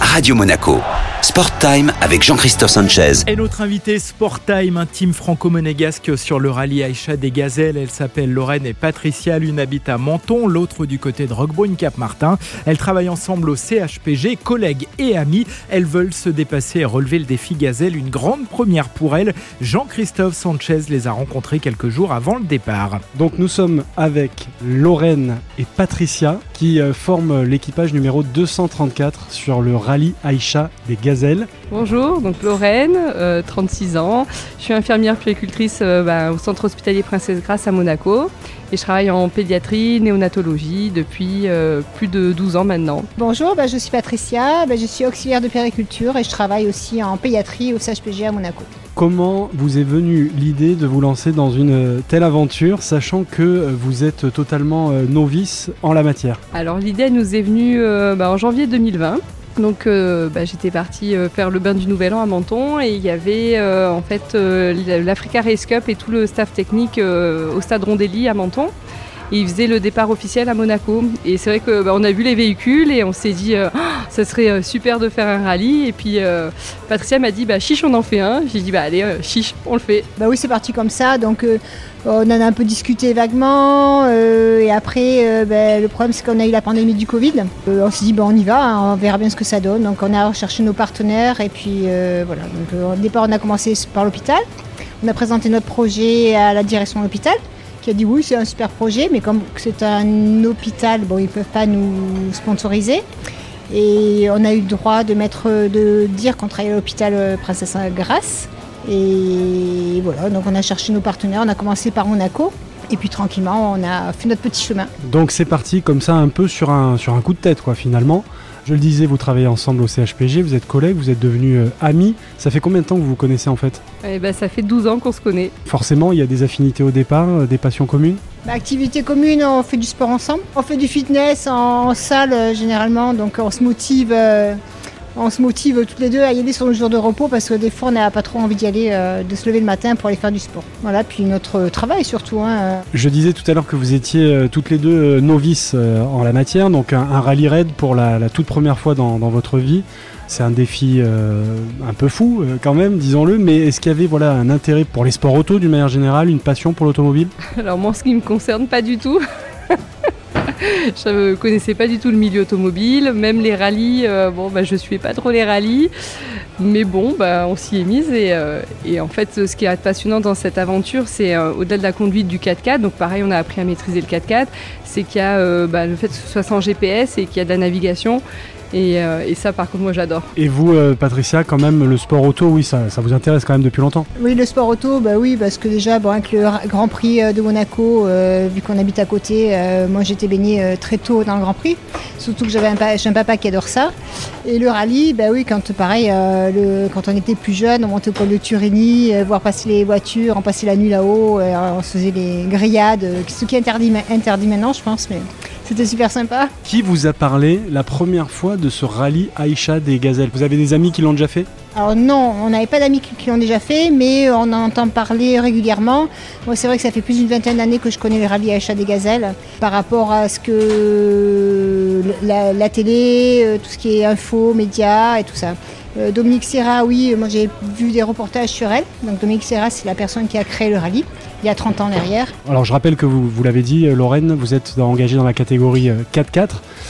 Radio Monaco. Sport Time avec Jean-Christophe Sanchez. Et notre invité Sport Time, un team franco-monégasque sur le rallye Aïcha des Gazelles. Elle s'appelle Lorraine et Patricia. L'une habite à Menton, l'autre du côté de Roquebrune, Cap-Martin. Elles travaillent ensemble au CHPG, collègues et amis. Elles veulent se dépasser et relever le défi Gazelle. Une grande première pour elles. Jean-Christophe Sanchez les a rencontrées quelques jours avant le départ. Donc nous sommes avec Lorraine et Patricia qui euh, forment l'équipage numéro 234 sur le rallye Aïcha des Gazelles. Bonjour, donc Lorraine, euh, 36 ans. Je suis infirmière puéricultrice euh, bah, au centre hospitalier Princesse Grasse à Monaco. Et je travaille en pédiatrie, néonatologie depuis euh, plus de 12 ans maintenant. Bonjour, bah, je suis Patricia, bah, je suis auxiliaire de puériculture et je travaille aussi en pédiatrie au CHPG à Monaco. Comment vous est venue l'idée de vous lancer dans une euh, telle aventure, sachant que euh, vous êtes totalement euh, novice en la matière? Alors l'idée nous est venue bah, en janvier 2020. Donc bah, j'étais partie faire le bain du Nouvel An à Menton et il y avait en fait l'Africa Race Cup et tout le staff technique au stade Rondelli à Menton. Et ils faisaient le départ officiel à Monaco. Et c'est vrai que bah, a vu les véhicules et on s'est dit euh, Ah, ça serait euh, super de faire un rallye. Et puis euh, Patricia m'a dit bah chiche on en fait un. J'ai dit bah allez chiche on le fait. Bah oui, c'est parti comme ça, donc on en a un peu discuté vaguement et après, bah, le problème c'est qu'on a eu la pandémie du Covid. On s'est dit bah, on y va, hein, on verra bien ce que ça donne. Donc on a recherché nos partenaires et puis voilà. Donc au départ, on a commencé par l'hôpital. On a présenté notre projet à la direction de l'hôpital qui a dit oui, c'est un super projet, mais comme c'est un hôpital, bon, ils ne peuvent pas nous sponsoriser. Et on a eu le droit de, mettre, de dire qu'on travaillait à l'hôpital euh, Princesse Grasse. Et voilà, donc on a cherché nos partenaires, on a commencé par Monaco. Et puis tranquillement, on a fait notre petit chemin. Donc c'est parti comme ça un peu sur un, sur un coup de tête quoi finalement. Je le disais, vous travaillez ensemble au CHPG, vous êtes collègues, vous êtes devenus euh, amis. Ça fait combien de temps que vous vous connaissez en fait? Et bah, ça fait 12 ans qu'on se connaît. Forcément, il y a des affinités au départ, euh, des passions communes? Bah, activité commune, on fait du sport ensemble. On fait du fitness en, en salle euh, généralement, donc on se motive. On se motive toutes les deux à y aller sur le jour de repos parce que des fois on n'a pas trop envie d'y aller, euh, de se lever le matin pour aller faire du sport. Voilà, puis notre travail surtout. hein, Je disais tout à l'heure que vous étiez euh, toutes les deux euh, novices en la matière, donc un, un rallye raid pour la, la toute première fois dans, dans votre vie. C'est un défi euh, un peu fou euh, quand même, disons-le, mais est-ce qu'il y avait voilà, un intérêt pour les sports auto d'une manière générale, une passion pour l'automobile? Alors moi, en ce qui me concerne, pas du tout. je ne connaissais pas du tout le milieu automobile, même les rallyes. euh, bon, bah, je suivais pas trop les rallyes, mais bon, bah, on s'y est mise et, euh, et en fait, ce qui est passionnant dans cette aventure, c'est euh, au-delà de la conduite du 4x4. Donc pareil, on a appris à maîtriser le 4x4. C'est qu'il y a euh, bah, le fait que ce soit sans GPS et qu'il y a de la navigation. Et, euh, et ça, par contre, moi, j'adore. Et vous, euh, Patricia, quand même, le sport auto, oui, ça, ça vous intéresse quand même depuis longtemps Oui, le sport auto, bah oui, parce que déjà, bon, avec le Ra- Grand Prix de Monaco, euh, vu qu'on habite à côté, euh, moi j'étais baignée euh, très tôt dans le Grand Prix. Surtout que j'avais un, pa- j'ai un papa qui adore ça. Et le rallye, bah oui, quand pareil, euh, le- quand on était plus jeune, on montait au pôle de Turini, euh, voir passer les voitures, on passait la nuit là-haut, euh, on se faisait des grillades, ce qui est interdit, interdit maintenant, je pense, mais c'était super sympa. Qui vous a parlé la première fois de ce rallye Aïcha des Gazelles? Vous avez des amis qui l'ont déjà fait? Alors non, on n'avait pas d'amis qui, qui l'ont déjà fait, mais on en entend parler régulièrement. Moi, c'est vrai que ça fait plus d'une vingtaine d'années que je connais le rallye Aïcha des Gazelles. Par rapport à ce que la, la télé, euh, tout ce qui est info, médias et tout ça. Euh, Dominique Serra, oui, moi j'ai vu des reportages sur elle. Donc Dominique Serra, c'est la personne qui a créé le rallye il y a 30 ans derrière. Alors je rappelle que vous, vous l'avez dit, euh, Lorraine, vous êtes engagée dans la catégorie euh, 4x4.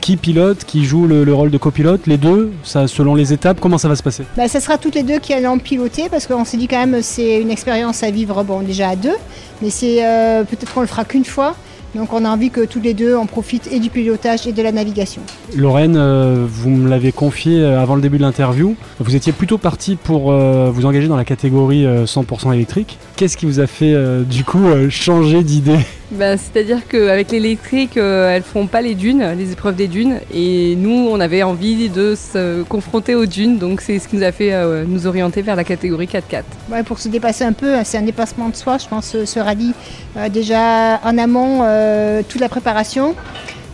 Qui pilote, qui joue le, le rôle de copilote Les deux ça, Selon les étapes, comment ça va se passer? Bah, ça sera toutes les deux qui allons piloter parce qu'on s'est dit quand même c'est une expérience à vivre bon déjà à deux, mais c'est euh, peut-être qu'on le fera qu'une fois. Donc on a envie que tous les deux on profite et du pilotage et de la navigation. Lorraine, euh, vous me l'avez confié euh, avant le début de l'interview. Vous étiez plutôt parti pour euh, vous engager dans la catégorie euh, 100% électrique. Qu'est-ce qui vous a fait du coup changer d'idée? Bah, C'est-à-dire qu'avec l'électrique, euh, elles font pas les dunes, les épreuves des dunes. Et nous, on avait envie de se confronter aux dunes. Donc c'est ce qui nous a fait euh, nous orienter vers la catégorie 4x4. Ouais, pour se dépasser un peu, hein, c'est un dépassement de soi, je pense, ce, ce rallye. Euh, déjà en amont, euh, toute la préparation,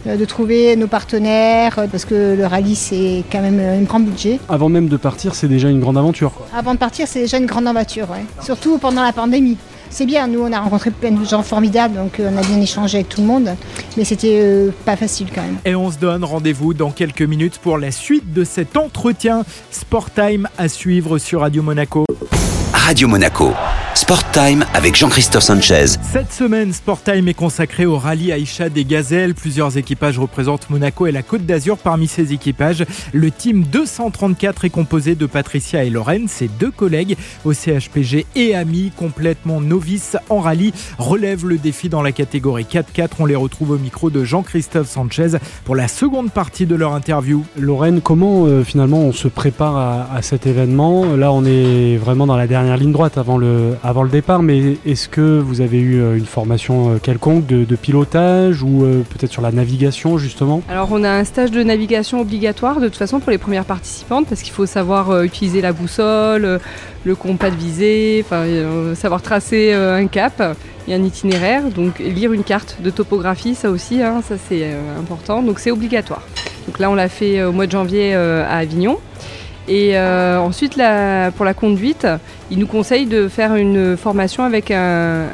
euh, de trouver nos partenaires, euh, parce que le rallye c'est quand même euh, un grand budget. Avant même de partir, c'est déjà une grande aventure. quoi. Avant de partir, c'est déjà une grande aventure, ouais. surtout pendant la pandémie. C'est bien. Nous, on a rencontré plein de gens formidables, donc euh, on a bien échangé avec tout le monde, mais c'était euh, pas facile quand même. Et on se donne rendez-vous dans quelques minutes pour la suite de cet entretien Sport Time à suivre sur Radio Monaco. Radio Monaco. Sport Time avec Jean-Christophe Sanchez. Cette semaine, Sport Time est consacré au rallye Aïcha des Gazelles. Plusieurs équipages représentent Monaco et la Côte d'Azur. Parmi ces équipages, le team 234 est composé de Patricia et Lorraine, ses deux collègues au CHPG et amis, complètement novices en rallye, relèvent le défi dans la catégorie 4-4. On les retrouve au micro de Jean-Christophe Sanchez pour la seconde partie de leur interview. Lorraine, comment euh, finalement on se prépare à, à cet événement? Là, on est vraiment dans la dernière ligne droite avant le, avant le départ, mais est-ce que vous avez eu euh, une formation euh, quelconque de, pilotage ou euh, peut-être sur la navigation justement? Alors on a un stage de navigation obligatoire de toute façon pour les premières participantes parce qu'il faut savoir utiliser la boussole, le compas de visée, savoir tracer un cap et un itinéraire, donc lire une carte de topographie, ça aussi, hein, ça c'est important, donc c'est obligatoire. Donc là on l'a fait au mois de janvier à Avignon. Et euh, ensuite, pour la conduite, il nous conseille de faire une formation avec un,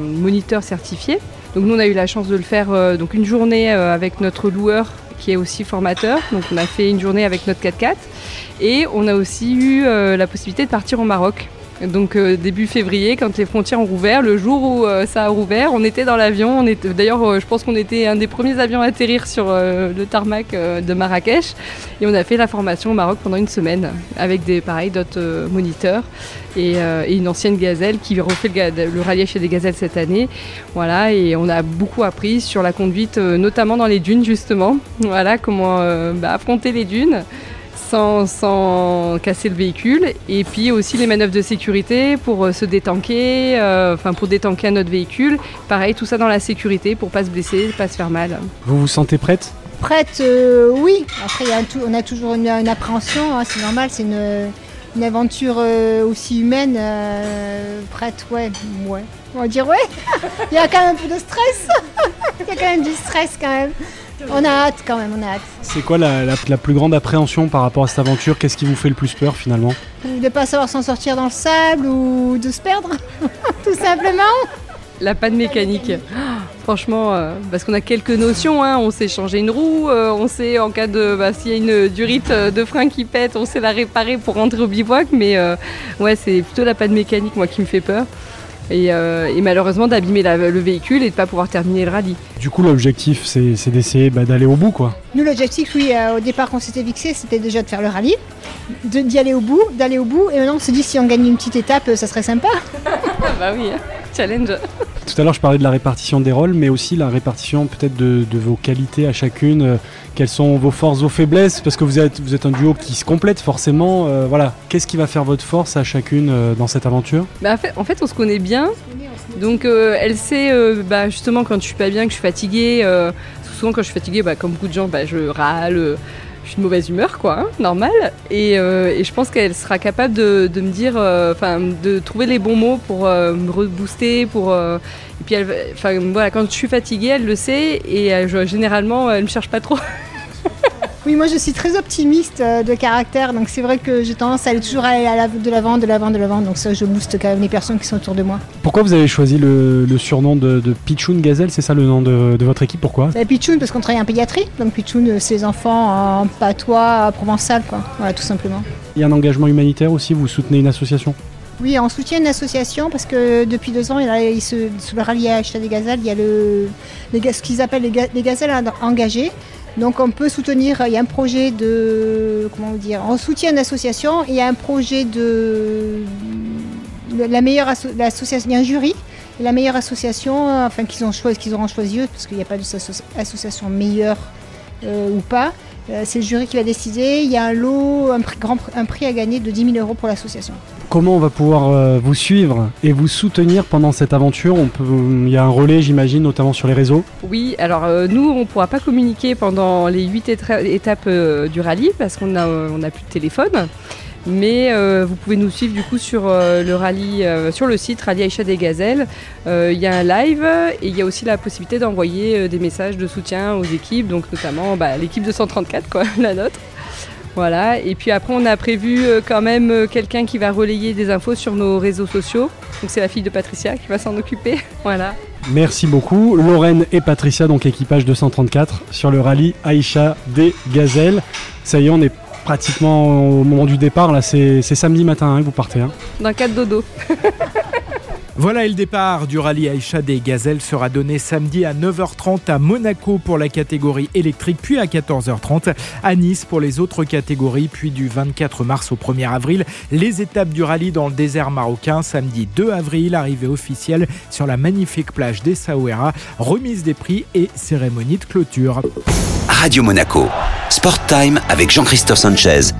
moniteur certifié. Donc nous, on a eu la chance de le faire euh, donc une journée euh, avec notre loueur qui est aussi formateur. Donc on a fait une journée avec notre 4x4 et on a aussi eu la possibilité de partir au Maroc. Donc euh, début février, quand les frontières ont rouvert, le jour où euh, ça a rouvert, on était dans l'avion. D'ailleurs, euh, je pense qu'on était un des premiers avions à atterrir sur le tarmac de Marrakech. Et on a fait la formation au Maroc pendant une semaine avec des pareil d'autres moniteurs et, une ancienne gazelle qui refait le, rallye chez des gazelles cette année. Voilà, et on a beaucoup appris sur la conduite, notamment dans les dunes justement. Voilà, comment bah, affronter les dunes sans, sans casser le véhicule. Et puis aussi les manœuvres de sécurité pour euh, se détanker, euh, enfin pour détanker notre véhicule. Pareil, tout ça dans la sécurité pour pas se blesser, pas se faire mal. Vous vous sentez prête? Prête, euh, oui. Après, il y a un tout- on a toujours une, une appréhension, hein, c'est normal, c'est une, une aventure euh, aussi humaine. euh, prête, ouais, ouais. On va dire ouais. il y a quand même un peu de stress. il y a quand même du stress quand même. On a hâte quand même, on a hâte. C'est quoi la, la- la plus grande appréhension par rapport à cette aventure? Qu'est-ce qui vous fait le plus peur finalement? De ne pas savoir s'en sortir dans le sable ou de se perdre, tout simplement. La panne mécanique. Ah, Franchement, euh, parce qu'on a quelques notions, hein, on sait changer une roue, euh, on sait en cas de, bah, s'il y a une durite euh, de frein qui pète, on sait la réparer pour rentrer au bivouac, mais euh, ouais, c'est plutôt la panne mécanique moi qui me fait peur. Et, euh, et malheureusement d'abîmer le véhicule et de pas pouvoir terminer le rallye. Du coup, l'objectif, c'est c'est d'essayer bah, d'aller au bout, quoi. Nous, l'objectif, oui, euh, au départ qu'on s'était fixé, c'était déjà de faire le rallye, de- d'y aller au bout, d'aller au bout. Et maintenant, on se dit si on gagne une petite étape, euh, ça serait sympa. Ah bah oui, hein, challenge. Tout à l'heure, je parlais de la répartition des rôles, mais aussi la répartition peut-être de, de vos qualités à chacune. Euh, quelles sont vos forces, vos faiblesses? Parce que vous êtes, vous êtes un duo qui se complète forcément. Euh, voilà, qu'est-ce qui va faire votre force à chacune euh, dans cette aventure? Bah, en, fait, en fait, on se connaît bien. Donc, euh, elle sait bah, justement quand je suis pas bien, que je suis fatiguée. souvent, quand je suis fatiguée, bah, comme beaucoup de gens, je râle. Je suis de mauvaise humeur, quoi, hein, normal. Et, euh, et je pense qu'elle sera capable de, me dire, euh, enfin, de trouver les bons mots pour euh, me rebooster, pour. et puis, voilà, quand je suis fatiguée, elle le sait. Et je- généralement, elle me cherche pas trop. Oui, moi, je suis très optimiste euh, de caractère. Donc, c'est vrai que j'ai tendance à aller toujours aller à la- de l'avant, de l'avant, de l'avant. Donc, ça, je booste quand même les personnes qui sont autour de moi. Pourquoi vous avez choisi le, le surnom de, de Pichoun Gazelle? C'est ça le nom de, de votre équipe? Pourquoi? Bah, Pichoun, parce qu'on travaille en pédiatrie. Donc, Pichoun, euh, c'est les enfants en patois provençal, quoi. Voilà, tout simplement. Il y a un engagement humanitaire aussi? Vous soutenez une association? Oui, on soutient une association parce que depuis deux ans, il a, il se, sous le à des Gazelles, il y a le, les, ce qu'ils appellent les, ga- les gazelles en- engagées. Donc on peut soutenir, il y a un projet de, comment dire, on soutient une association il y a un projet de, la meilleure asso- l'association, il y a un jury, la meilleure association, enfin qu'ils ont choisi, qu'ils auront choisi eux, parce qu'il n'y a pas d'association meilleure euh, ou pas. Euh, c'est le jury qui va décider. Il y a un lot, un prix, grand, un prix à gagner de 10 000 euros pour l'association. Comment on va pouvoir euh, vous suivre et vous soutenir pendant cette aventure Il y a un relais, j'imagine, notamment sur les réseaux. Oui, alors euh, nous, on ne pourra pas communiquer pendant les huit étra- étapes euh, du rallye parce qu'on n'a plus de téléphone. Mais vous pouvez nous suivre du coup sur le rallye, sur le site Rallye Aïcha des Gazelles. Il y a un live et il y a aussi la possibilité d'envoyer des messages de soutien aux équipes, donc notamment bah, l'équipe de 134, quoi, la nôtre. Voilà, et puis après on a prévu euh, quand même euh, quelqu'un qui va relayer des infos sur nos réseaux sociaux. Donc c'est la fille de Patricia qui va s'en occuper. Voilà. Merci beaucoup. Lorraine et Patricia, donc équipage 234, sur le rallye Aïcha des Gazelles. Ça y est, on est pratiquement au moment du départ. Là, c'est samedi matin hein, que vous partez. hein. Dans 4 dodo. Voilà, le départ du rallye Aïcha des Gazelles sera donné samedi à 9h30 à Monaco pour la catégorie électrique, puis à 14h30 à Nice pour les autres catégories, puis du 24 mars au 1er avril, les étapes du rallye dans le désert marocain, samedi 2 avril, arrivée officielle sur la magnifique plage des Saouera, remise des prix et cérémonie de clôture. Radio Monaco. Sport Time avec Jean-Christophe Sanchez